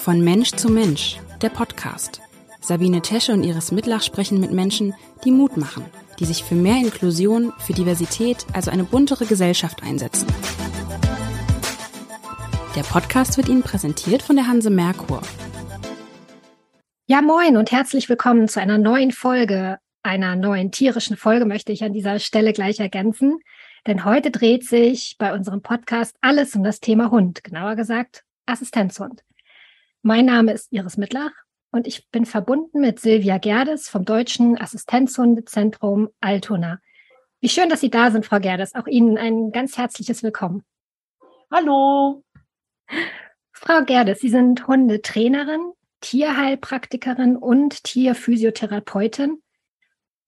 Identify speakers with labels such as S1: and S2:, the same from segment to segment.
S1: Von Mensch zu Mensch, der Podcast. Sabine Tesche und Iris Mitlach sprechen mit Menschen, die Mut machen, die sich für mehr Inklusion, für Diversität, also eine buntere Gesellschaft einsetzen. Der Podcast wird Ihnen präsentiert von der Hanse Merkur.
S2: Ja, moin und herzlich willkommen zu einer neuen Folge, einer neuen tierischen Folge möchte ich an dieser Stelle gleich ergänzen. Denn heute dreht sich bei unserem Podcast alles um das Thema Hund, genauer gesagt Assistenzhund. Mein Name ist Iris Mittlach und ich bin verbunden mit Silvia Gerdes vom Deutschen Assistenzhundezentrum Altona. Wie schön, dass Sie da sind, Frau Gerdes. Auch Ihnen ein ganz herzliches Willkommen.
S3: Hallo.
S2: Frau Gerdes, Sie sind Hundetrainerin, Tierheilpraktikerin und Tierphysiotherapeutin.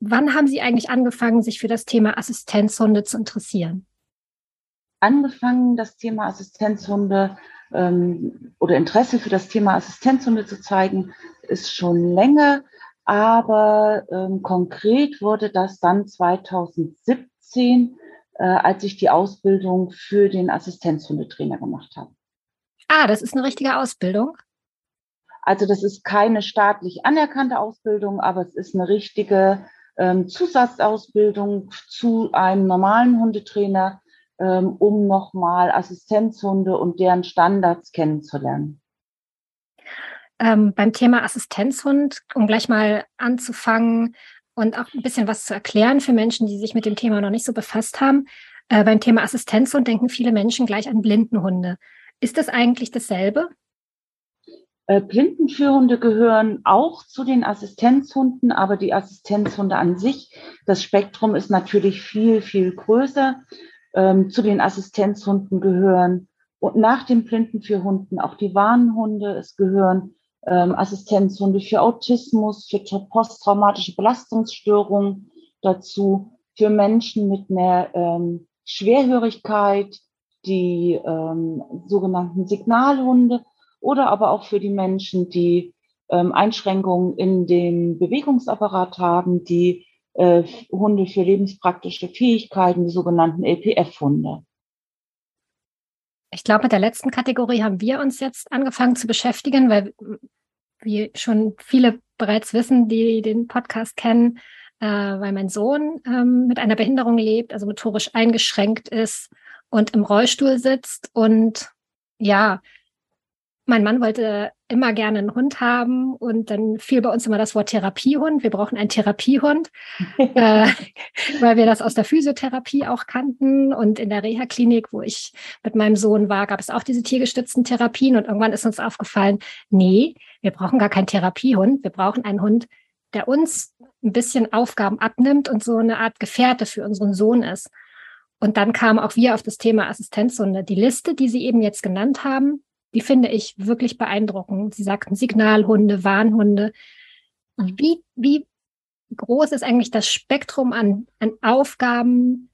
S2: Wann haben Sie eigentlich angefangen, sich für das Thema Assistenzhunde zu interessieren?
S3: Angefangen, das Thema Assistenzhunde ähm, oder Interesse für das Thema Assistenzhunde zu zeigen, ist schon länger. Aber ähm, konkret wurde das dann 2017, äh, als ich die Ausbildung für den Assistenzhundetrainer gemacht habe.
S2: Ah, das ist eine richtige Ausbildung.
S3: Also das ist keine staatlich anerkannte Ausbildung, aber es ist eine richtige ähm, Zusatzausbildung zu einem normalen Hundetrainer, ähm, um nochmal Assistenzhunde und deren Standards kennenzulernen.
S2: Ähm, beim Thema Assistenzhund, um gleich mal anzufangen und auch ein bisschen was zu erklären für Menschen, die sich mit dem Thema noch nicht so befasst haben. Äh, beim Thema Assistenzhund denken viele Menschen gleich an Blindenhunde. Ist das eigentlich dasselbe?
S3: Äh, Blindenführhunde gehören auch zu den Assistenzhunden, aber die Assistenzhunde an sich, das Spektrum ist natürlich viel, viel größer ähm, zu den Assistenzhunden gehören und nach den Blindenführhunden auch die Warnhunde. Es gehören ähm, Assistenzhunde für Autismus, für posttraumatische Belastungsstörungen dazu, für Menschen mit einer ähm, Schwerhörigkeit, die ähm, sogenannten Signalhunde oder aber auch für die Menschen, die ähm, Einschränkungen in dem Bewegungsapparat haben, die äh, Hunde für lebenspraktische Fähigkeiten, die sogenannten LPF-Hunde.
S2: Ich glaube, mit der letzten Kategorie haben wir uns jetzt angefangen zu beschäftigen, weil, wie schon viele bereits wissen, die den Podcast kennen, äh, weil mein Sohn ähm, mit einer Behinderung lebt, also motorisch eingeschränkt ist und im Rollstuhl sitzt und ja, mein Mann wollte immer gerne einen Hund haben und dann fiel bei uns immer das Wort Therapiehund. Wir brauchen einen Therapiehund, äh, weil wir das aus der Physiotherapie auch kannten. Und in der Reha-Klinik, wo ich mit meinem Sohn war, gab es auch diese tiergestützten Therapien. Und irgendwann ist uns aufgefallen, nee, wir brauchen gar keinen Therapiehund. Wir brauchen einen Hund, der uns ein bisschen Aufgaben abnimmt und so eine Art Gefährte für unseren Sohn ist. Und dann kamen auch wir auf das Thema Assistenzhunde. Die Liste, die Sie eben jetzt genannt haben, die finde ich wirklich beeindruckend. Sie sagten Signalhunde, Warnhunde. Wie, wie groß ist eigentlich das Spektrum an, an Aufgaben,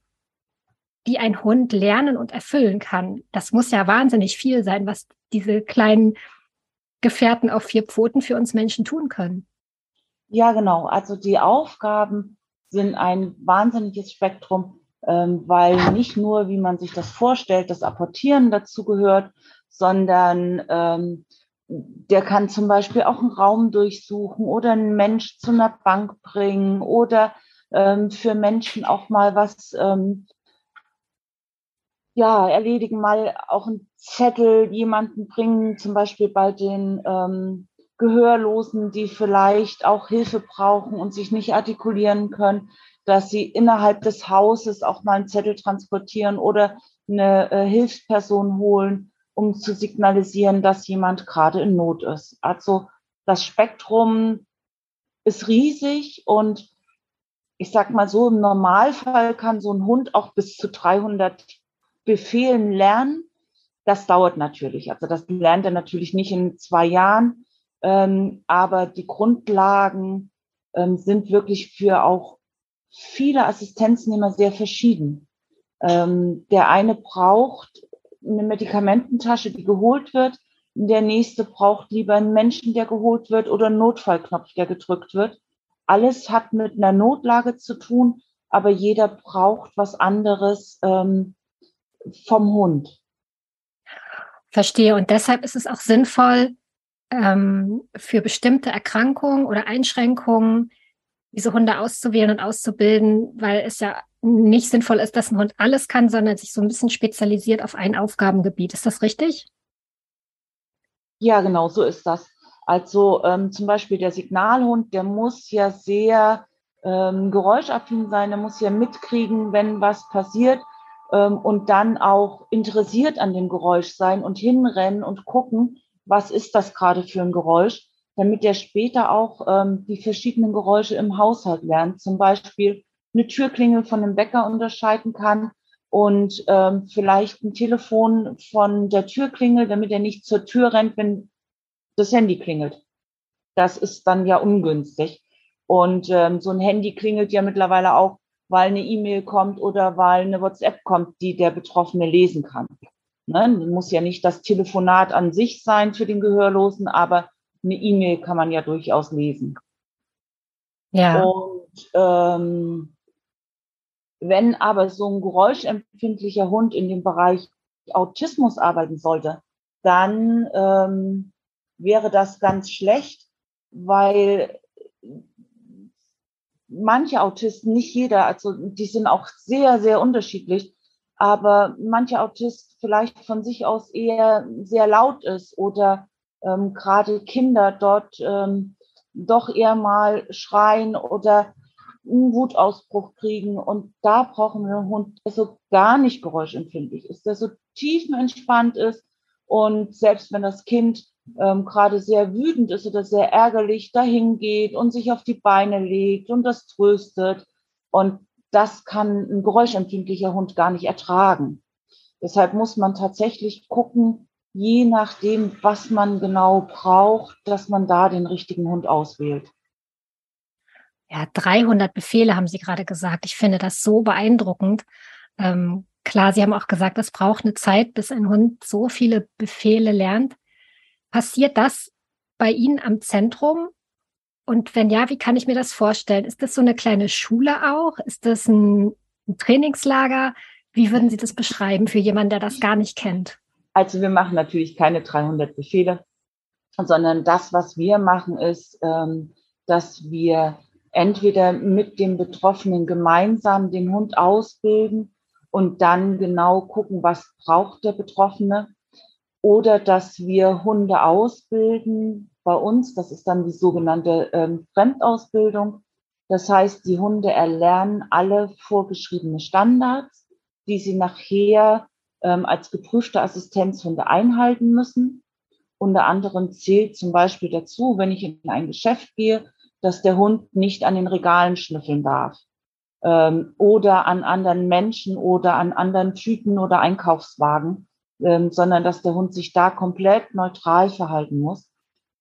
S2: die ein Hund lernen und erfüllen kann? Das muss ja wahnsinnig viel sein, was diese kleinen Gefährten auf vier Pfoten für uns Menschen tun können.
S3: Ja, genau. Also die Aufgaben sind ein wahnsinniges Spektrum, ähm, weil nicht nur, wie man sich das vorstellt, das Apportieren dazu gehört, sondern ähm, der kann zum Beispiel auch einen Raum durchsuchen oder einen Mensch zu einer Bank bringen oder ähm, für Menschen auch mal was ähm, ja, erledigen, mal auch einen Zettel jemanden bringen, zum Beispiel bei den ähm, Gehörlosen, die vielleicht auch Hilfe brauchen und sich nicht artikulieren können, dass sie innerhalb des Hauses auch mal einen Zettel transportieren oder eine äh, Hilfsperson holen um zu signalisieren, dass jemand gerade in Not ist. Also das Spektrum ist riesig und ich sag mal so, im Normalfall kann so ein Hund auch bis zu 300 Befehlen lernen. Das dauert natürlich. Also das lernt er natürlich nicht in zwei Jahren. Ähm, aber die Grundlagen ähm, sind wirklich für auch viele Assistenznehmer sehr verschieden. Ähm, der eine braucht eine Medikamententasche, die geholt wird. Der nächste braucht lieber einen Menschen, der geholt wird oder einen Notfallknopf, der gedrückt wird. Alles hat mit einer Notlage zu tun, aber jeder braucht was anderes ähm, vom Hund.
S2: Verstehe. Und deshalb ist es auch sinnvoll, ähm, für bestimmte Erkrankungen oder Einschränkungen diese Hunde auszuwählen und auszubilden, weil es ja nicht sinnvoll ist, dass ein Hund alles kann, sondern sich so ein bisschen spezialisiert auf ein Aufgabengebiet. Ist das richtig?
S3: Ja, genau, so ist das. Also ähm, zum Beispiel der Signalhund, der muss ja sehr ähm, geräuschaffin sein, der muss ja mitkriegen, wenn was passiert ähm, und dann auch interessiert an dem Geräusch sein und hinrennen und gucken, was ist das gerade für ein Geräusch, damit er später auch ähm, die verschiedenen Geräusche im Haushalt lernt. Zum Beispiel eine Türklingel von einem Bäcker unterscheiden kann und ähm, vielleicht ein Telefon von der Türklingel, damit er nicht zur Tür rennt, wenn das Handy klingelt. Das ist dann ja ungünstig. Und ähm, so ein Handy klingelt ja mittlerweile auch, weil eine E-Mail kommt oder weil eine WhatsApp kommt, die der Betroffene lesen kann. Ne? Muss ja nicht das Telefonat an sich sein für den Gehörlosen, aber eine E-Mail kann man ja durchaus lesen. Ja. Und ähm, wenn aber so ein geräuschempfindlicher Hund in dem Bereich Autismus arbeiten sollte, dann ähm, wäre das ganz schlecht, weil manche Autisten, nicht jeder, also die sind auch sehr, sehr unterschiedlich, aber manche Autist vielleicht von sich aus eher sehr laut ist oder ähm, gerade Kinder dort ähm, doch eher mal schreien oder einen Wutausbruch kriegen. Und da brauchen wir einen Hund, der so gar nicht geräuschempfindlich ist, der so tiefenentspannt ist. Und selbst wenn das Kind ähm, gerade sehr wütend ist oder sehr ärgerlich, dahin geht und sich auf die Beine legt und das tröstet. Und das kann ein geräuschempfindlicher Hund gar nicht ertragen. Deshalb muss man tatsächlich gucken, je nachdem, was man genau braucht, dass man da den richtigen Hund auswählt.
S2: Ja, 300 Befehle haben Sie gerade gesagt. Ich finde das so beeindruckend. Ähm, klar, Sie haben auch gesagt, es braucht eine Zeit, bis ein Hund so viele Befehle lernt. Passiert das bei Ihnen am Zentrum? Und wenn ja, wie kann ich mir das vorstellen? Ist das so eine kleine Schule auch? Ist das ein, ein Trainingslager? Wie würden Sie das beschreiben für jemanden, der das gar nicht kennt?
S3: Also wir machen natürlich keine 300 Befehle, sondern das, was wir machen, ist, ähm, dass wir entweder mit dem Betroffenen gemeinsam den Hund ausbilden und dann genau gucken, was braucht der Betroffene oder dass wir Hunde ausbilden bei uns. Das ist dann die sogenannte ähm, Fremdausbildung. Das heißt, die Hunde erlernen alle vorgeschriebene Standards, die sie nachher ähm, als geprüfte Assistenzhunde einhalten müssen. Unter anderem zählt zum Beispiel dazu, wenn ich in ein Geschäft gehe, dass der Hund nicht an den Regalen schnüffeln darf ähm, oder an anderen Menschen oder an anderen Tüten oder Einkaufswagen, ähm, sondern dass der Hund sich da komplett neutral verhalten muss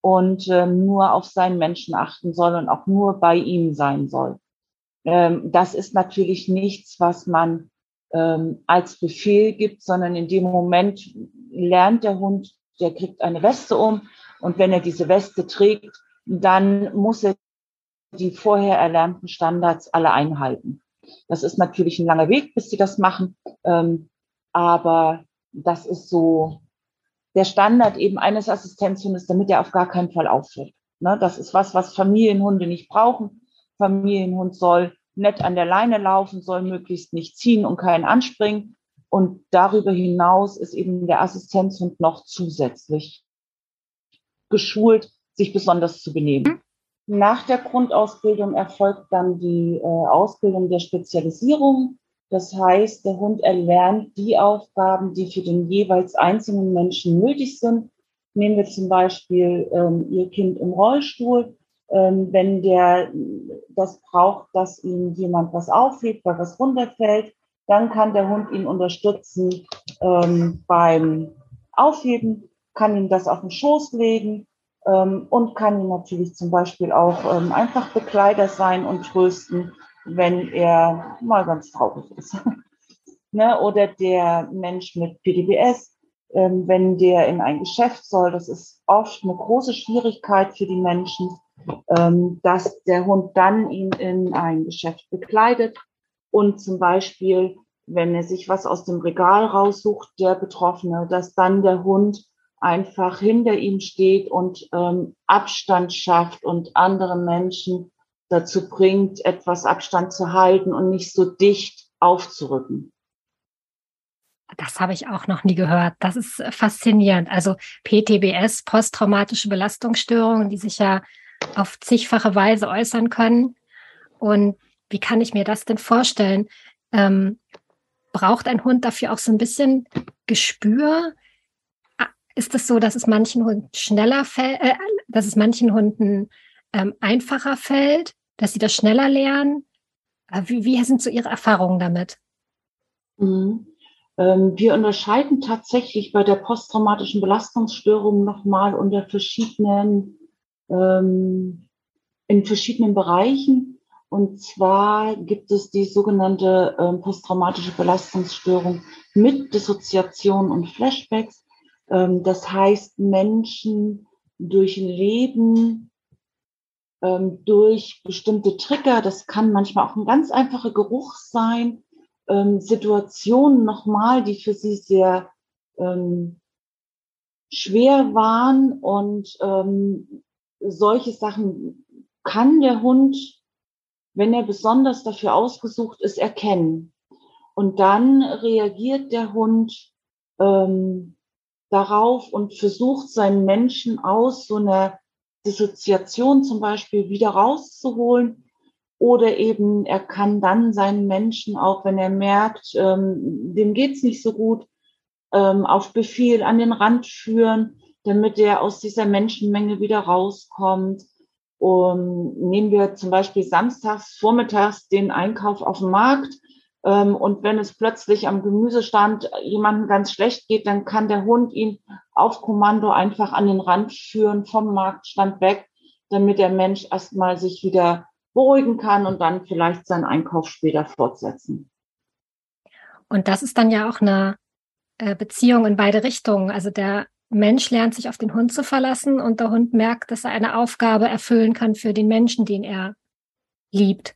S3: und ähm, nur auf seinen Menschen achten soll und auch nur bei ihm sein soll. Ähm, das ist natürlich nichts, was man ähm, als Befehl gibt, sondern in dem Moment lernt der Hund, der kriegt eine Weste um und wenn er diese Weste trägt, dann muss er die vorher erlernten Standards alle einhalten. Das ist natürlich ein langer Weg, bis sie das machen, ähm, aber das ist so der Standard eben eines Assistenzhundes, damit er auf gar keinen Fall auffällt. Ne, das ist was, was Familienhunde nicht brauchen. Familienhund soll nett an der Leine laufen, soll möglichst nicht ziehen und keinen anspringen. Und darüber hinaus ist eben der Assistenzhund noch zusätzlich geschult, sich besonders zu benehmen. Nach der Grundausbildung erfolgt dann die äh, Ausbildung der Spezialisierung. Das heißt, der Hund erlernt die Aufgaben, die für den jeweils einzelnen Menschen nötig sind. Nehmen wir zum Beispiel ähm, Ihr Kind im Rollstuhl. Ähm, wenn der das braucht, dass ihm jemand was aufhebt, weil was runterfällt, dann kann der Hund ihn unterstützen ähm, beim Aufheben, kann ihm das auf den Schoß legen ähm, und kann ihm natürlich zum Beispiel auch ähm, einfach Begleiter sein und trösten, wenn er mal ganz traurig ist. ne? Oder der Mensch mit PDBS, ähm, wenn der in ein Geschäft soll, das ist oft eine große Schwierigkeit für die Menschen, dass der Hund dann ihn in ein Geschäft begleitet und zum Beispiel, wenn er sich was aus dem Regal raussucht, der Betroffene, dass dann der Hund einfach hinter ihm steht und ähm, Abstand schafft und andere Menschen dazu bringt, etwas Abstand zu halten und nicht so dicht aufzurücken.
S2: Das habe ich auch noch nie gehört. Das ist faszinierend. Also PTBS, posttraumatische Belastungsstörungen, die sich ja auf zigfache Weise äußern können. Und wie kann ich mir das denn vorstellen? Ähm, braucht ein Hund dafür auch so ein bisschen Gespür? Ah, ist es so, dass es manchen Hunden schneller fällt, äh, dass es manchen Hunden ähm, einfacher fällt, dass sie das schneller lernen? Äh, wie, wie sind so Ihre Erfahrungen damit?
S3: Mhm. Ähm, wir unterscheiden tatsächlich bei der posttraumatischen Belastungsstörung nochmal unter verschiedenen, ähm, in verschiedenen Bereichen. Und zwar gibt es die sogenannte ähm, posttraumatische Belastungsstörung mit Dissoziation und Flashbacks. Ähm, das heißt, Menschen durch Leben, ähm, durch bestimmte Trigger, das kann manchmal auch ein ganz einfacher Geruch sein, ähm, Situationen nochmal, die für sie sehr ähm, schwer waren und ähm, solche Sachen kann der Hund, wenn er besonders dafür ausgesucht ist, erkennen. Und dann reagiert der Hund ähm, darauf und versucht seinen Menschen aus so einer Dissoziation zum Beispiel wieder rauszuholen oder eben er kann dann seinen Menschen, auch wenn er merkt, ähm, dem geht's nicht so gut, ähm, auf Befehl an den Rand führen, damit er aus dieser Menschenmenge wieder rauskommt. Und nehmen wir zum Beispiel samstags, vormittags den Einkauf auf dem Markt. Ähm, und wenn es plötzlich am Gemüsestand jemandem ganz schlecht geht, dann kann der Hund ihn auf Kommando einfach an den Rand führen, vom Marktstand weg, damit der Mensch erstmal sich wieder beruhigen kann und dann vielleicht seinen Einkauf später fortsetzen.
S2: Und das ist dann ja auch eine äh, Beziehung in beide Richtungen. Also der Mensch lernt sich auf den Hund zu verlassen und der Hund merkt, dass er eine Aufgabe erfüllen kann für den Menschen, den er liebt.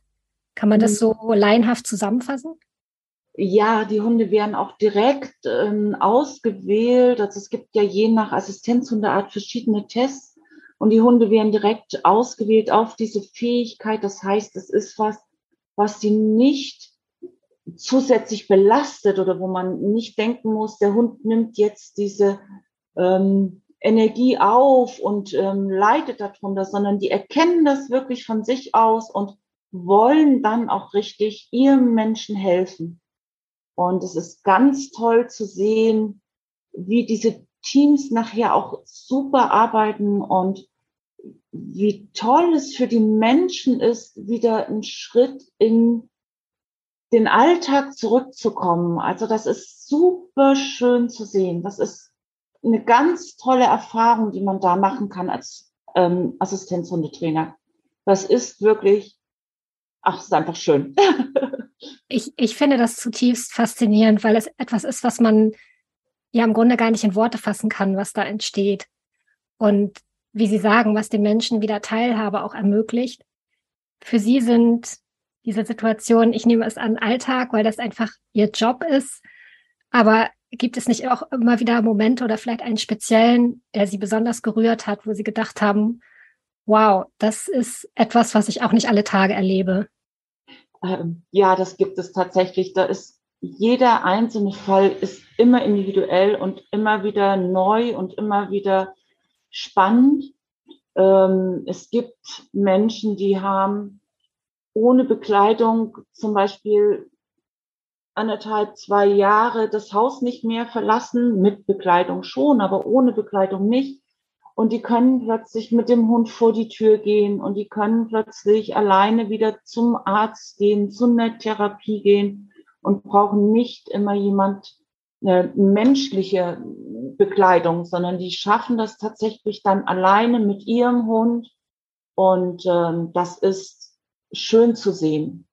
S2: Kann man das mhm. so laienhaft zusammenfassen?
S3: Ja, die Hunde werden auch direkt ähm, ausgewählt. Also es gibt ja je nach Assistenzhundeart verschiedene Tests und die Hunde werden direkt ausgewählt auf diese Fähigkeit. Das heißt, es ist was, was sie nicht zusätzlich belastet oder wo man nicht denken muss, der Hund nimmt jetzt diese ähm, Energie auf und ähm, leidet darunter, sondern die erkennen das wirklich von sich aus und wollen dann auch richtig ihrem Menschen helfen. Und es ist ganz toll zu sehen, wie diese Teams nachher auch super arbeiten und wie toll es für die Menschen ist, wieder einen Schritt in den Alltag zurückzukommen. Also das ist super schön zu sehen. Das ist eine ganz tolle Erfahrung, die man da machen kann als ähm, Assistenzhundetrainer. Das ist wirklich, ach, ist einfach schön.
S2: ich, ich finde das zutiefst faszinierend, weil es etwas ist, was man ja im Grunde gar nicht in Worte fassen kann, was da entsteht. Und wie Sie sagen, was den Menschen wieder Teilhabe auch ermöglicht. Für Sie sind diese Situationen, ich nehme es an, Alltag, weil das einfach Ihr Job ist. Aber gibt es nicht auch immer wieder Momente oder vielleicht einen speziellen, der Sie besonders gerührt hat, wo Sie gedacht haben, wow, das ist etwas, was ich auch nicht alle Tage erlebe?
S3: Ähm, ja, das gibt es tatsächlich. Da ist jeder einzelne Fall ist immer individuell und immer wieder neu und immer wieder spannend. Ähm, es gibt Menschen, die haben ohne Bekleidung zum Beispiel anderthalb, zwei Jahre das Haus nicht mehr verlassen, mit Bekleidung schon, aber ohne Bekleidung nicht. Und die können plötzlich mit dem Hund vor die Tür gehen und die können plötzlich alleine wieder zum Arzt gehen, zu einer Therapie gehen und brauchen nicht immer jemand, eine menschliche Bekleidung, sondern die schaffen das tatsächlich dann alleine mit ihrem Hund. Und ähm, das ist schön zu sehen.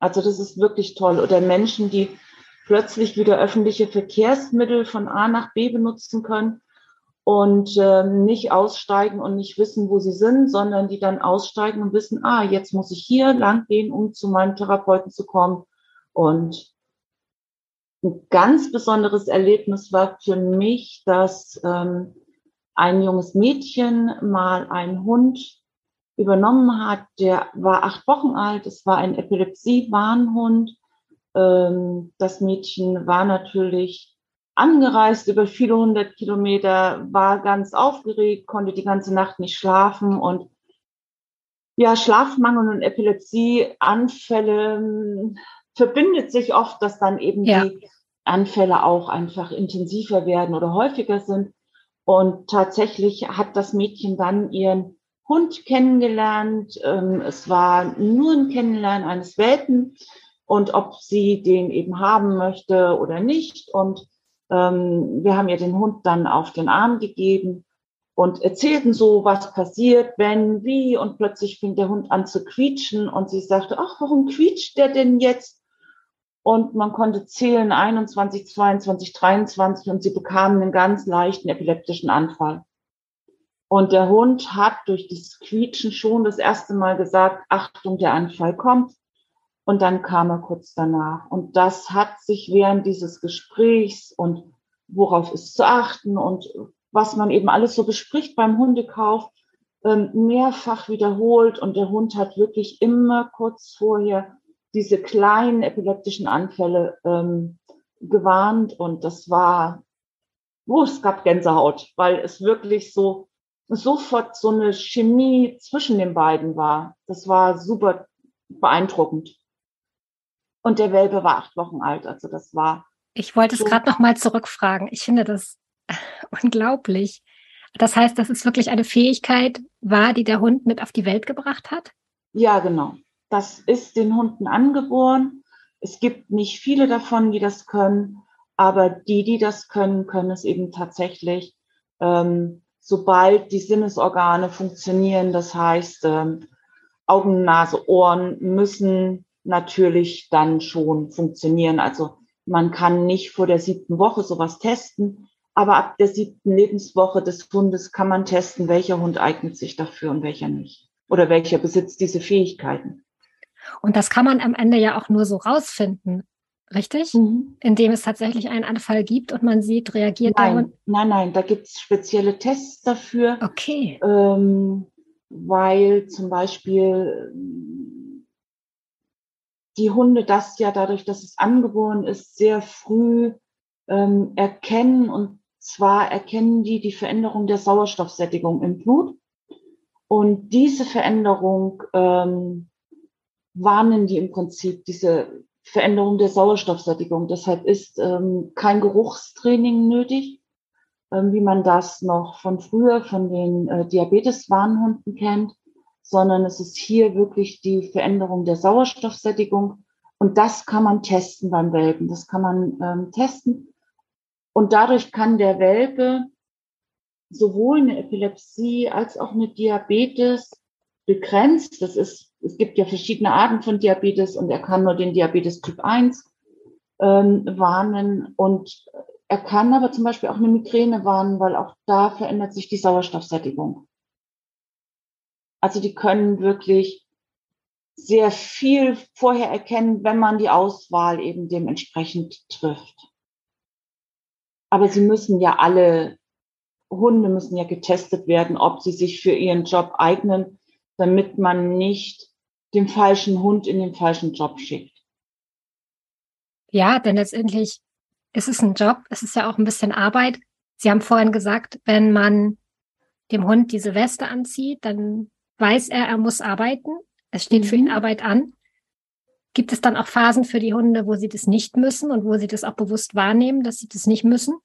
S3: Also das ist wirklich toll. Oder Menschen, die plötzlich wieder öffentliche Verkehrsmittel von A nach B benutzen können und ähm, nicht aussteigen und nicht wissen, wo sie sind, sondern die dann aussteigen und wissen, ah, jetzt muss ich hier lang gehen, um zu meinem Therapeuten zu kommen. Und ein ganz besonderes Erlebnis war für mich, dass ähm, ein junges Mädchen mal einen Hund übernommen hat. Der war acht Wochen alt. Es war ein Epilepsie-Warnhund. Ähm, das Mädchen war natürlich angereist über viele hundert Kilometer, war ganz aufgeregt, konnte die ganze Nacht nicht schlafen und ja, Schlafmangel und Epilepsieanfälle hm, verbindet sich oft, dass dann eben ja. die Anfälle auch einfach intensiver werden oder häufiger sind. Und tatsächlich hat das Mädchen dann ihren Hund kennengelernt. Ähm, es war nur ein Kennenlernen eines Welpen und ob sie den eben haben möchte oder nicht. Und ähm, wir haben ihr den Hund dann auf den Arm gegeben und erzählten so, was passiert, wenn, wie. Und plötzlich fing der Hund an zu quietschen und sie sagte, ach, warum quietscht der denn jetzt? Und man konnte zählen 21, 22, 23 und sie bekamen einen ganz leichten epileptischen Anfall. Und der Hund hat durch dieses Quietschen schon das erste Mal gesagt, Achtung, der Anfall kommt. Und dann kam er kurz danach. Und das hat sich während dieses Gesprächs und worauf ist zu achten und was man eben alles so bespricht beim Hundekauf, ähm, mehrfach wiederholt und der Hund hat wirklich immer kurz vorher diese kleinen epileptischen Anfälle ähm, gewarnt und das war, oh, es gab Gänsehaut, weil es wirklich so sofort so eine Chemie zwischen den beiden war. Das war super beeindruckend. Und der Welpe war acht Wochen alt, also das war.
S2: Ich wollte es gerade noch mal zurückfragen. Ich finde das unglaublich. Das heißt, dass es wirklich eine Fähigkeit war, die der Hund mit auf die Welt gebracht hat?
S3: Ja, genau. Das ist den Hunden angeboren. Es gibt nicht viele davon, die das können, aber die, die das können, können es eben tatsächlich, ähm, sobald die Sinnesorgane funktionieren. Das heißt, ähm, Augen, Nase, Ohren müssen natürlich dann schon funktionieren. Also man kann nicht vor der siebten Woche sowas testen, aber ab der siebten Lebenswoche des Hundes kann man testen, welcher Hund eignet sich dafür und welcher nicht. Oder welcher besitzt diese Fähigkeiten.
S2: Und das kann man am Ende ja auch nur so rausfinden, richtig? Mhm. Indem es tatsächlich einen Anfall gibt und man sieht, reagiert
S3: nein, der Hund. Nein, nein, da gibt es spezielle Tests dafür.
S2: Okay.
S3: Ähm, weil zum Beispiel die Hunde das ja dadurch, dass es angeboren ist, sehr früh ähm, erkennen und zwar erkennen die die Veränderung der Sauerstoffsättigung im Blut. Und diese Veränderung ähm, warnen die im Prinzip, diese Veränderung der Sauerstoffsättigung. Deshalb ist ähm, kein Geruchstraining nötig, ähm, wie man das noch von früher von den äh, Diabetes-Warnhunden kennt, sondern es ist hier wirklich die Veränderung der Sauerstoffsättigung. Und das kann man testen beim Welpen. Das kann man ähm, testen. Und dadurch kann der Welpe sowohl eine Epilepsie als auch eine Diabetes begrenzt. Das ist, es gibt ja verschiedene Arten von Diabetes und er kann nur den Diabetes Typ 1 ähm, warnen und er kann aber zum Beispiel auch eine Migräne warnen, weil auch da verändert sich die Sauerstoffsättigung. Also die können wirklich sehr viel vorher erkennen, wenn man die Auswahl eben dementsprechend trifft. Aber sie müssen ja alle, Hunde müssen ja getestet werden, ob sie sich für ihren Job eignen, damit man nicht den falschen Hund in den falschen Job schickt.
S2: Ja, denn letztendlich ist es ein Job, es ist ja auch ein bisschen Arbeit. Sie haben vorhin gesagt, wenn man dem Hund diese Weste anzieht, dann weiß er, er muss arbeiten. Es steht mhm. für ihn mhm. Arbeit an. Gibt es dann auch Phasen für die Hunde, wo sie das nicht müssen und wo sie das auch bewusst wahrnehmen, dass sie das nicht müssen?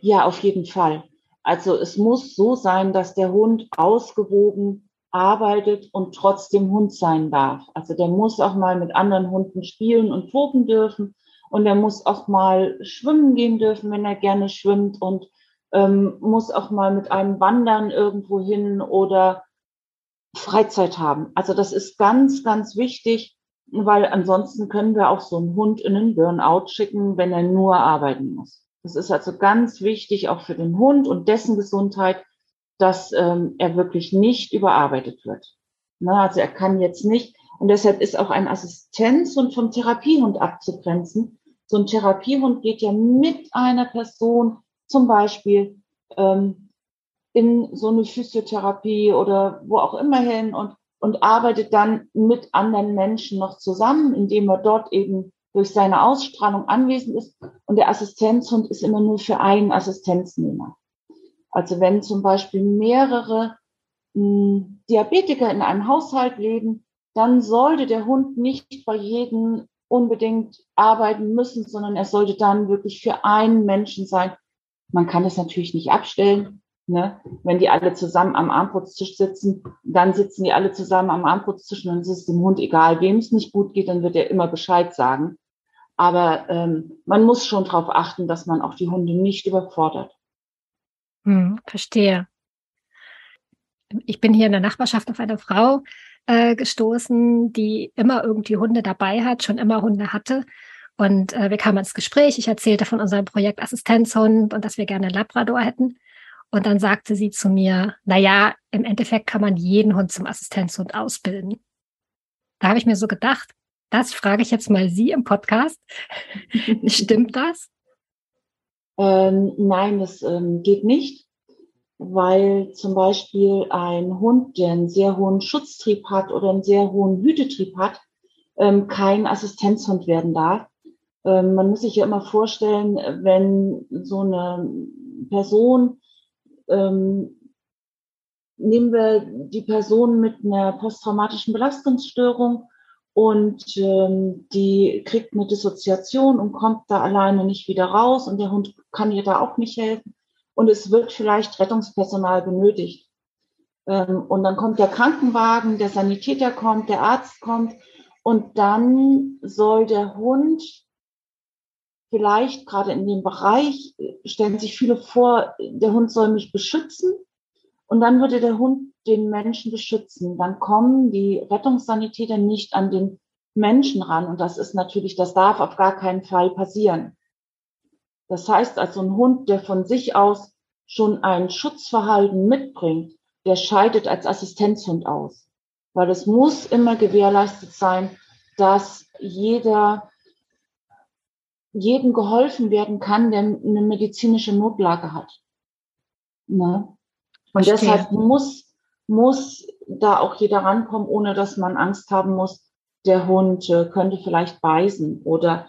S3: Ja, auf jeden Fall. Also es muss so sein, dass der Hund ausgewogen arbeitet und trotzdem Hund sein darf. Also der muss auch mal mit anderen Hunden spielen und toben dürfen und er muss auch mal schwimmen gehen dürfen, wenn er gerne schwimmt und ähm, muss auch mal mit einem wandern irgendwo hin oder Freizeit haben. Also das ist ganz, ganz wichtig, weil ansonsten können wir auch so einen Hund in einen Burnout schicken, wenn er nur arbeiten muss. Das ist also ganz wichtig auch für den Hund und dessen Gesundheit, dass ähm, er wirklich nicht überarbeitet wird. Na, also er kann jetzt nicht, und deshalb ist auch ein Assistenz- und vom Therapiehund abzugrenzen, So ein Therapiehund geht ja mit einer Person zum Beispiel ähm, in so eine Physiotherapie oder wo auch immer hin und, und arbeitet dann mit anderen Menschen noch zusammen, indem er dort eben durch seine Ausstrahlung anwesend ist. Und der Assistenzhund ist immer nur für einen Assistenznehmer. Also wenn zum Beispiel mehrere mh, hm, Diabetiker in einem Haushalt leben, dann sollte der Hund nicht bei jedem unbedingt arbeiten müssen, sondern er sollte dann wirklich für einen Menschen sein. Man kann es natürlich nicht abstellen. Ne? Wenn die alle zusammen am Armputztisch sitzen, dann sitzen die alle zusammen am Armputztisch und dann ist es dem Hund egal, wem es nicht gut geht, dann wird er immer Bescheid sagen. Aber ähm, man muss schon darauf achten, dass man auch die Hunde nicht überfordert.
S2: Hm, verstehe. Ich bin hier in der Nachbarschaft auf eine Frau äh, gestoßen, die immer irgendwie Hunde dabei hat, schon immer Hunde hatte. Und äh, wir kamen ins Gespräch. Ich erzählte von unserem Projekt Assistenzhund und dass wir gerne Labrador hätten. Und dann sagte sie zu mir, na ja, im Endeffekt kann man jeden Hund zum Assistenzhund ausbilden. Da habe ich mir so gedacht, das frage ich jetzt mal Sie im Podcast. Stimmt das?
S3: Ähm, nein, das ähm, geht nicht, weil zum Beispiel ein Hund, der einen sehr hohen Schutztrieb hat oder einen sehr hohen Hütetrieb hat, ähm, kein Assistenzhund werden darf. Ähm, man muss sich ja immer vorstellen, wenn so eine Person, ähm, nehmen wir die Person mit einer posttraumatischen Belastungsstörung, und ähm, die kriegt eine Dissoziation und kommt da alleine nicht wieder raus und der Hund kann ihr da auch nicht helfen. Und es wird vielleicht Rettungspersonal benötigt. Ähm, und dann kommt der Krankenwagen, der Sanitäter kommt, der Arzt kommt. Und dann soll der Hund vielleicht gerade in dem Bereich, stellen sich viele vor, der Hund soll mich beschützen. Und dann würde der Hund den Menschen beschützen. Dann kommen die Rettungssanitäter nicht an den Menschen ran. Und das ist natürlich, das darf auf gar keinen Fall passieren. Das heißt also, ein Hund, der von sich aus schon ein Schutzverhalten mitbringt, der scheidet als Assistenzhund aus. Weil es muss immer gewährleistet sein, dass jeder, jedem geholfen werden kann, der eine medizinische Notlage hat. Ne? Und Verstehe. deshalb muss muss da auch jeder rankommen, ohne dass man Angst haben muss, der Hund äh, könnte vielleicht beißen oder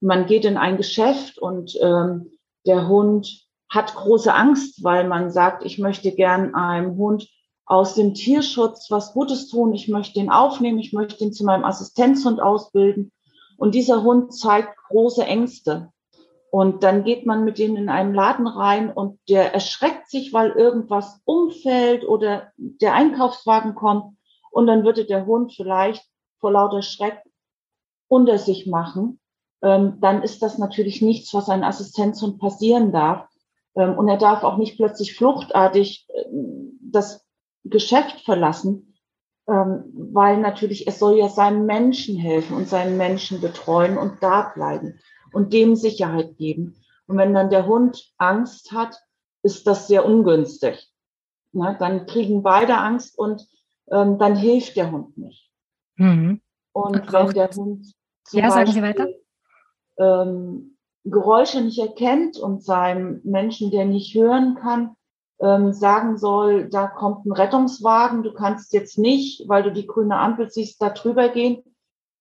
S3: man geht in ein Geschäft und ähm, der Hund hat große Angst, weil man sagt, ich möchte gern einem Hund aus dem Tierschutz was Gutes tun, ich möchte ihn aufnehmen, ich möchte ihn zu meinem Assistenzhund ausbilden. Und dieser Hund zeigt große Ängste. Und dann geht man mit denen in einen Laden rein und der erschreckt sich, weil irgendwas umfällt oder der Einkaufswagen kommt. Und dann würde der Hund vielleicht vor lauter Schreck unter sich machen. Ähm, dann ist das natürlich nichts, was ein Assistenzhund passieren darf. Ähm, und er darf auch nicht plötzlich fluchtartig äh, das Geschäft verlassen, ähm, weil natürlich es soll ja seinem Menschen helfen und seinen Menschen betreuen und da bleiben und dem Sicherheit geben. Und wenn dann der Hund Angst hat, ist das sehr ungünstig. Na, dann kriegen beide Angst und ähm, dann hilft der Hund nicht. Mhm. Und wenn der Hund
S2: zum ja, Beispiel, weiter.
S3: Ähm, Geräusche nicht erkennt und seinem Menschen, der nicht hören kann, ähm, sagen soll, da kommt ein Rettungswagen, du kannst jetzt nicht, weil du die grüne Ampel siehst, da drüber gehen,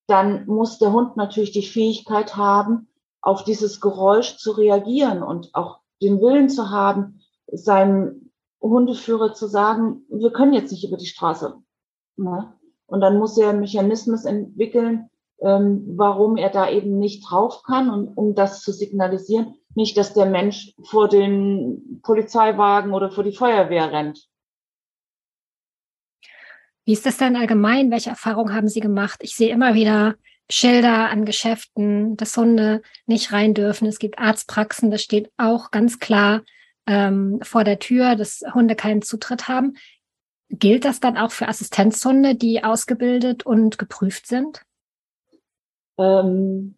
S3: dann muss der Hund natürlich die Fähigkeit haben, auf dieses Geräusch zu reagieren und auch den Willen zu haben, seinem Hundeführer zu sagen, wir können jetzt nicht über die Straße. Ne? Und dann muss er Mechanismus entwickeln, ähm, warum er da eben nicht drauf kann und um das zu signalisieren, nicht, dass der Mensch vor den Polizeiwagen oder vor die Feuerwehr rennt.
S2: Wie ist das denn allgemein? Welche Erfahrungen haben Sie gemacht? Ich sehe immer wieder Schilder an Geschäften, dass Hunde nicht rein dürfen. Es gibt Arztpraxen, das steht auch ganz klar ähm, vor der Tür, dass Hunde keinen Zutritt haben. Gilt das dann auch für Assistenzhunde, die ausgebildet und geprüft sind?
S3: Ähm,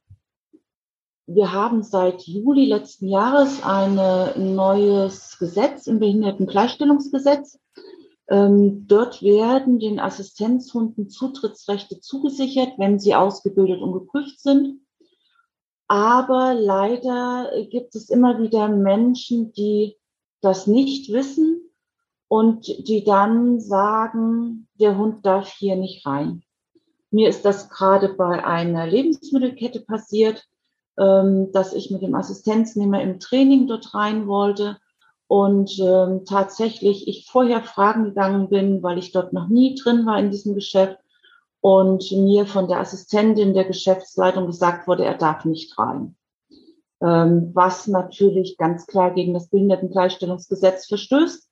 S3: wir haben seit Juli letzten Jahres ein neues Gesetz im Behindertengleichstellungsgesetz dort werden den Assistenzhunden Zutrittsrechte zugesichert, wenn sie ausgebildet und geprüft sind. Aber leider gibt es immer wieder Menschen, die das nicht wissen und die dann sagen, der Hund darf hier nicht rein. Mir ist das gerade bei einer Lebensmittelkette passiert, ähm, dass ich mit dem Assistenznehmer im Training dort rein wollte und ähm, tatsächlich ich vorher fragen gegangen bin, weil ich dort noch nie drin war in diesem Geschäft und mir von der Assistentin der Geschäftsleitung gesagt wurde, er darf nicht rein. Ähm, was natürlich ganz klar gegen das Behindertengleichstellungsgesetz verstößt.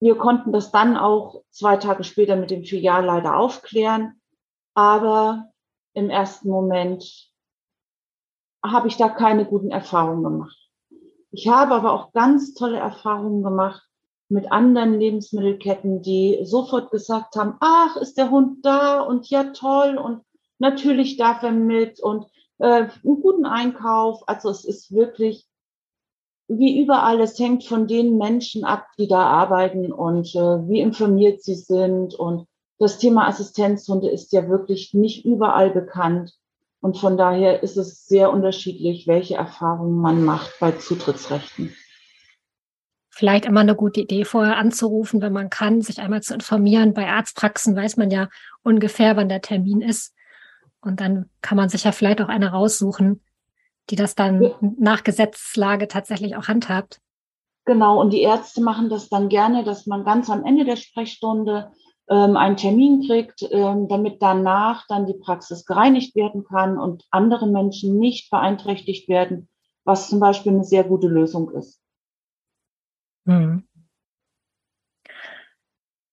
S3: Wir konnten das dann auch zwei Tage später mit dem Filialleiter aufklären, aber im ersten Moment habe ich da keine guten Erfahrungen gemacht. Ich habe aber auch ganz tolle Erfahrungen gemacht mit anderen Lebensmittelketten, die sofort gesagt haben, ach, ist der Hund da und ja toll und natürlich darf er mit und äh, einen guten Einkauf. Also es ist wirklich wie überall, es hängt von den Menschen ab, die da arbeiten und äh, wie informiert sie sind. Und das Thema Assistenzhunde ist ja wirklich nicht überall bekannt. Und von daher ist es sehr unterschiedlich, welche Erfahrungen man macht bei Zutrittsrechten.
S2: Vielleicht immer eine gute Idee, vorher anzurufen, wenn man kann, sich einmal zu informieren. Bei Arztpraxen weiß man ja ungefähr, wann der Termin ist. Und dann kann man sich ja vielleicht auch eine raussuchen, die das dann ja. nach Gesetzlage tatsächlich auch handhabt.
S3: Genau, und die Ärzte machen das dann gerne, dass man ganz am Ende der Sprechstunde ähm, einen Termin kriegt, ähm, damit danach dann die Praxis gereinigt werden kann und andere Menschen nicht beeinträchtigt werden, was zum Beispiel eine sehr gute Lösung ist. Hm.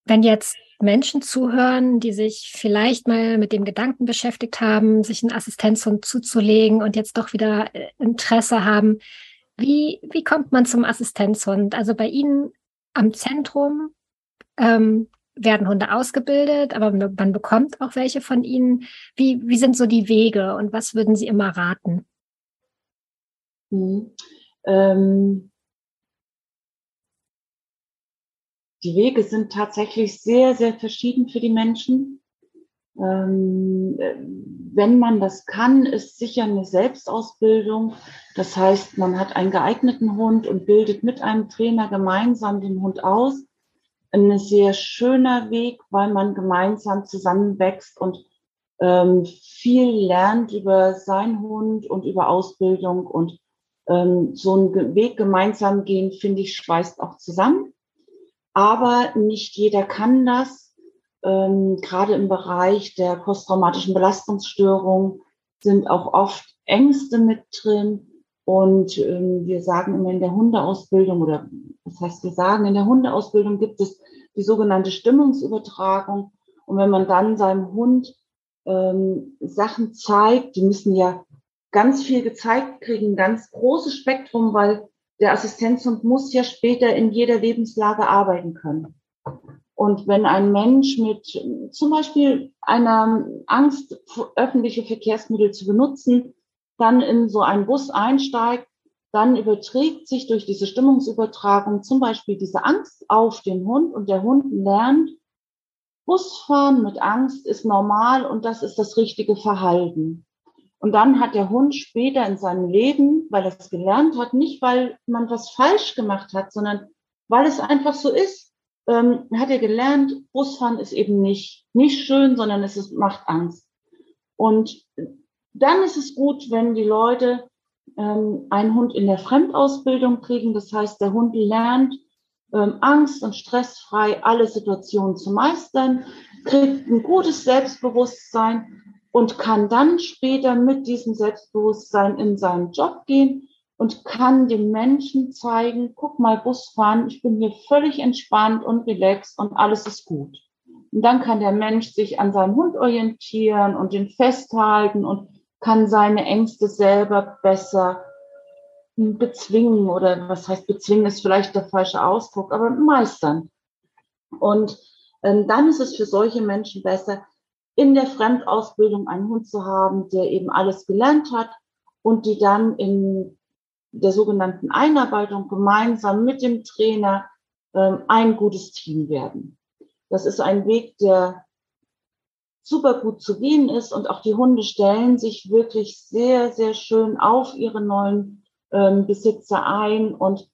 S2: Wenn jetzt Menschen zuhören, die sich vielleicht mal mit dem Gedanken beschäftigt haben, sich einen Assistenzhund zuzulegen und jetzt doch wieder äh, Interesse haben, wie, wie kommt man zum Assistenzhund? Also bei Ihnen am Zentrum ähm, werden Hunde ausgebildet, aber man bekommt auch welche von ihnen. Wie, wie sind so die Wege und was würden Sie immer raten?
S3: Mhm. Ähm, die Wege sind tatsächlich sehr, sehr verschieden für die Menschen. Ähm, wenn man das kann, ist sicher eine Selbstausbildung. Das heißt, man hat einen geeigneten Hund und bildet mit einem Trainer gemeinsam den Hund aus ein sehr schöner Weg, weil man gemeinsam zusammenwächst und ähm, viel lernt über seinen Hund und über Ausbildung und ähm, so einen Weg gemeinsam gehen, finde ich, schweißt auch zusammen. Aber nicht jeder kann das. Ähm, gerade im Bereich der posttraumatischen Belastungsstörung sind auch oft Ängste mit drin. Und ähm, wir sagen immer in der Hundeausbildung oder das heißt, wir sagen, in der Hundeausbildung gibt es die sogenannte Stimmungsübertragung. Und wenn man dann seinem Hund ähm, Sachen zeigt, die müssen ja ganz viel gezeigt kriegen, ganz großes Spektrum, weil der Assistenzhund muss ja später in jeder Lebenslage arbeiten können. Und wenn ein Mensch mit zum Beispiel einer Angst, öffentliche Verkehrsmittel zu benutzen, dann in so einen Bus einsteigt, dann überträgt sich durch diese Stimmungsübertragung zum Beispiel diese Angst auf den Hund und der Hund lernt, Busfahren mit Angst ist normal und das ist das richtige Verhalten. Und dann hat der Hund später in seinem Leben, weil er es gelernt hat, nicht weil man was falsch gemacht hat, sondern weil es einfach so ist, ähm, hat er gelernt, Busfahren ist eben nicht, nicht schön, sondern es ist, macht Angst. Und dann ist es gut, wenn die Leute ähm, einen Hund in der Fremdausbildung kriegen. Das heißt, der Hund lernt, ähm, angst- und stressfrei alle Situationen zu meistern, kriegt ein gutes Selbstbewusstsein und kann dann später mit diesem Selbstbewusstsein in seinen Job gehen und kann dem Menschen zeigen, guck mal, Busfahren, ich bin hier völlig entspannt und relaxed und alles ist gut. Und dann kann der Mensch sich an seinem Hund orientieren und den festhalten und kann seine Ängste selber besser bezwingen oder was heißt bezwingen ist vielleicht der falsche Ausdruck, aber meistern. Und ähm, dann ist es für solche Menschen besser, in der Fremdausbildung einen Hund zu haben, der eben alles gelernt hat und die dann in der sogenannten Einarbeitung gemeinsam mit dem Trainer ähm, ein gutes Team werden. Das ist ein Weg, der super gut zu gehen ist und auch die Hunde stellen sich wirklich sehr, sehr schön auf ihre neuen ähm, Besitzer ein und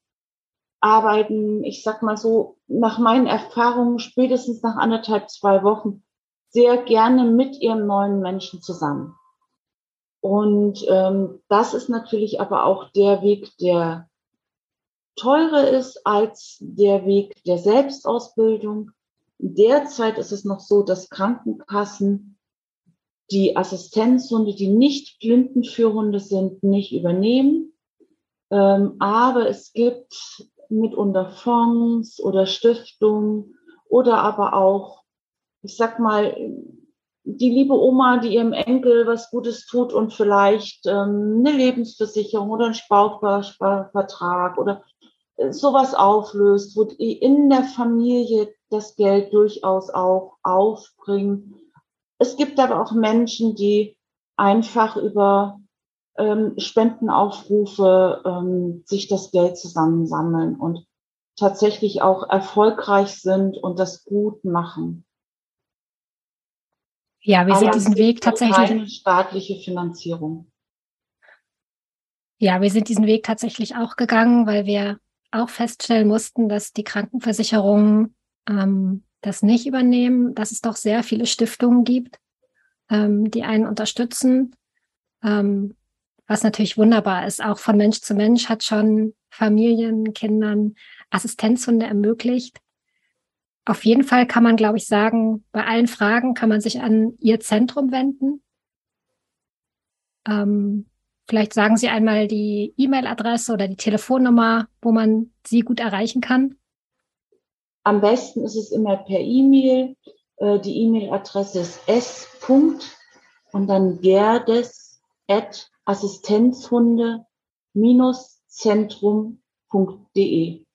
S3: arbeiten, ich sag mal so, nach meinen Erfahrungen spätestens nach anderthalb, zwei Wochen sehr gerne mit ihrem neuen Menschen zusammen. Und ähm, das ist natürlich aber auch der Weg, der teurer ist als der Weg der Selbstausbildung. Derzeit ist es noch so, dass Krankenkassen die Assistenzhunde, die nicht Blindenführhunde sind, nicht übernehmen. Ähm, aber es gibt mitunter Fonds oder Stiftungen oder aber auch, ich sag mal, die liebe Oma, die ihrem Enkel was Gutes tut und vielleicht ähm, eine Lebensversicherung oder einen Sparvertrag oder sowas auflöst, wo in der Familie das Geld durchaus auch aufbringen. Es gibt aber auch Menschen, die einfach über ähm, Spendenaufrufe ähm, sich das Geld zusammensammeln und tatsächlich auch erfolgreich sind und das gut machen.
S2: Ja, wir sind diesen Weg tatsächlich.
S3: Keine staatliche Finanzierung.
S2: Ja, wir sind diesen Weg tatsächlich auch gegangen, weil wir auch feststellen mussten, dass die Krankenversicherungen ähm, das nicht übernehmen, dass es doch sehr viele Stiftungen gibt, ähm, die einen unterstützen. Ähm, was natürlich wunderbar ist. Auch von Mensch zu Mensch hat schon Familien, Kindern Assistenzhunde ermöglicht. Auf jeden Fall kann man, glaube ich, sagen, bei allen Fragen kann man sich an Ihr Zentrum wenden. Ähm, vielleicht sagen Sie einmal die E-Mail-Adresse oder die Telefonnummer, wo man Sie gut erreichen kann.
S3: Am besten ist es immer per E-Mail. Äh, die E-Mail-Adresse ist s. und dann gerdes at assistenzhunde-zentrum.de.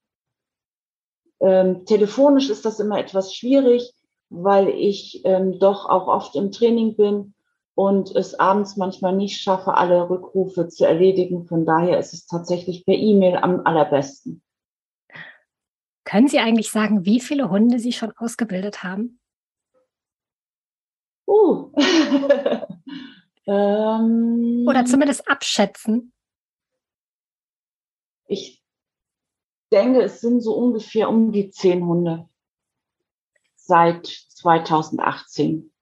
S3: Ähm, telefonisch ist das immer etwas schwierig, weil ich ähm, doch auch oft im Training bin und es abends manchmal nicht schaffe, alle Rückrufe zu erledigen. Von daher ist es tatsächlich per E-Mail am allerbesten.
S2: Können Sie eigentlich sagen, wie viele Hunde Sie schon ausgebildet haben?
S3: Uh.
S2: ähm, Oder zumindest abschätzen?
S3: Ich denke, es sind so ungefähr um die zehn Hunde seit 2018.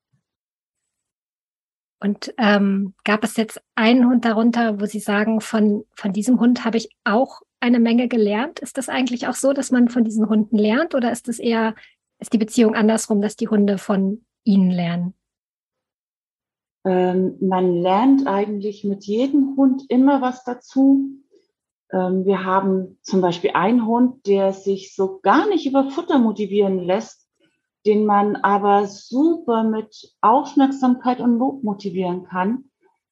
S2: Und ähm, gab es jetzt einen Hund darunter, wo Sie sagen, von, von diesem Hund habe ich auch eine Menge gelernt? Ist das eigentlich auch so, dass man von diesen Hunden lernt oder ist es eher, ist die Beziehung andersrum, dass die Hunde von Ihnen lernen?
S3: Ähm, man lernt eigentlich mit jedem Hund immer was dazu. Ähm, wir haben zum Beispiel einen Hund, der sich so gar nicht über Futter motivieren lässt, den man aber super mit Aufmerksamkeit und Lob motivieren kann.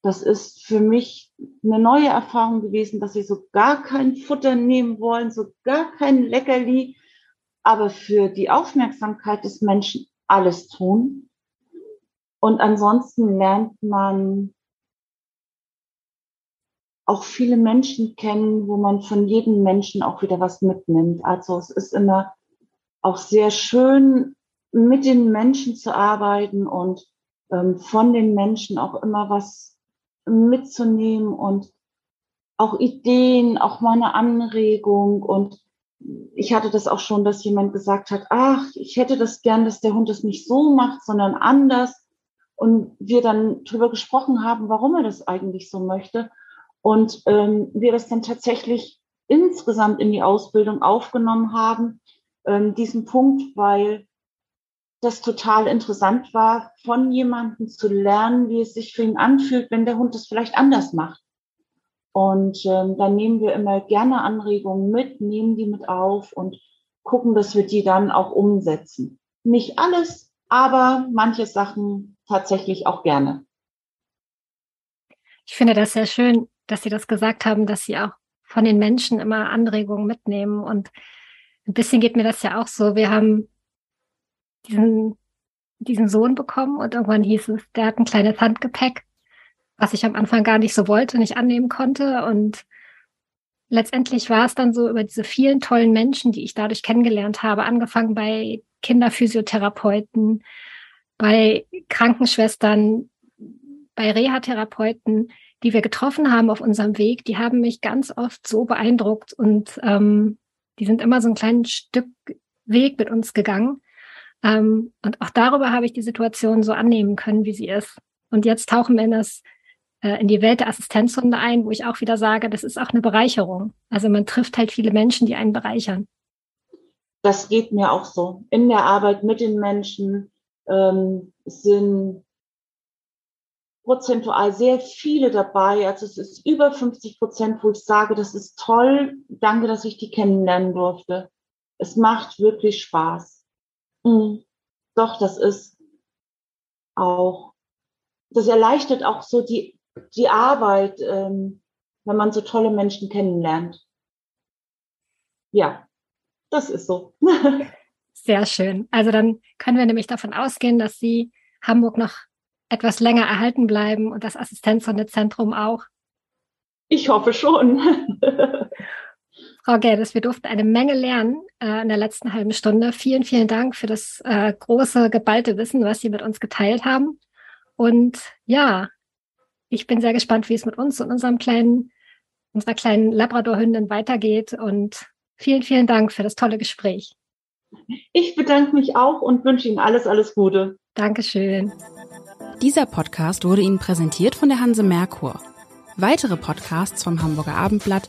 S3: Das ist für mich eine neue Erfahrung gewesen, dass sie so gar kein Futter nehmen wollen, so gar kein Leckerli, aber für die Aufmerksamkeit des Menschen alles tun. Und ansonsten lernt man auch viele Menschen kennen, wo man von jedem Menschen auch wieder was mitnimmt. Also es ist immer auch sehr schön, mit den Menschen zu arbeiten und ähm, von den Menschen auch immer was mitzunehmen und auch Ideen, auch mal eine Anregung. Und ich hatte das auch schon, dass jemand gesagt hat, ach, ich hätte das gern, dass der Hund es nicht so macht, sondern anders. Und wir dann drüber gesprochen haben, warum er das eigentlich so möchte. Und ähm, wir das dann tatsächlich insgesamt in die Ausbildung aufgenommen haben, ähm, diesen Punkt, weil das total interessant war, von jemandem zu lernen, wie es sich für ihn anfühlt, wenn der Hund es vielleicht anders macht. Und ähm, dann nehmen wir immer gerne Anregungen mit, nehmen die mit auf und gucken, dass wir die dann auch umsetzen. Nicht alles, aber manche Sachen tatsächlich auch gerne.
S2: Ich finde das sehr schön, dass Sie das gesagt haben, dass Sie auch von den Menschen immer Anregungen mitnehmen. Und ein bisschen geht mir das ja auch so. Wir haben diesen, diesen Sohn bekommen und irgendwann hieß es, der hat ein kleines Handgepäck, was ich am Anfang gar nicht so wollte, nicht annehmen konnte. Und letztendlich war es dann so über diese vielen tollen Menschen, die ich dadurch kennengelernt habe, angefangen bei Kinderphysiotherapeuten, bei Krankenschwestern, bei Reha-Therapeuten, die wir getroffen haben auf unserem Weg, die haben mich ganz oft so beeindruckt und ähm, die sind immer so ein kleines Stück Weg mit uns gegangen. Ähm, und auch darüber habe ich die Situation so annehmen können, wie sie ist. Und jetzt tauchen wir in das äh, in die Welt der Assistenzhunde ein, wo ich auch wieder sage, das ist auch eine Bereicherung. Also man trifft halt viele Menschen, die einen bereichern.
S3: Das geht mir auch so. In der Arbeit mit den Menschen ähm, sind prozentual sehr viele dabei. Also es ist über 50 Prozent, wo ich sage, das ist toll. Danke, dass ich die kennenlernen durfte. Es macht wirklich Spaß. Mhm. Doch, das ist auch, das erleichtert auch so die, die Arbeit, ähm, wenn man so tolle Menschen kennenlernt. Ja, das ist so.
S2: Sehr schön. Also dann können wir nämlich davon ausgehen, dass Sie Hamburg noch etwas länger erhalten bleiben und das Assistenzhundezentrum auch.
S3: Ich hoffe schon.
S2: Frau Gerdes, wir durften eine Menge lernen äh, in der letzten halben Stunde. Vielen, vielen Dank für das äh, große, geballte Wissen, was Sie mit uns geteilt haben. Und ja, ich bin sehr gespannt, wie es mit uns und unserem kleinen, unserer kleinen Labradorhündin weitergeht. Und vielen, vielen Dank für das tolle Gespräch.
S3: Ich bedanke mich auch und wünsche Ihnen alles, alles Gute.
S2: Dankeschön.
S1: Dieser Podcast wurde Ihnen präsentiert von der Hanse Merkur. Weitere Podcasts vom Hamburger Abendblatt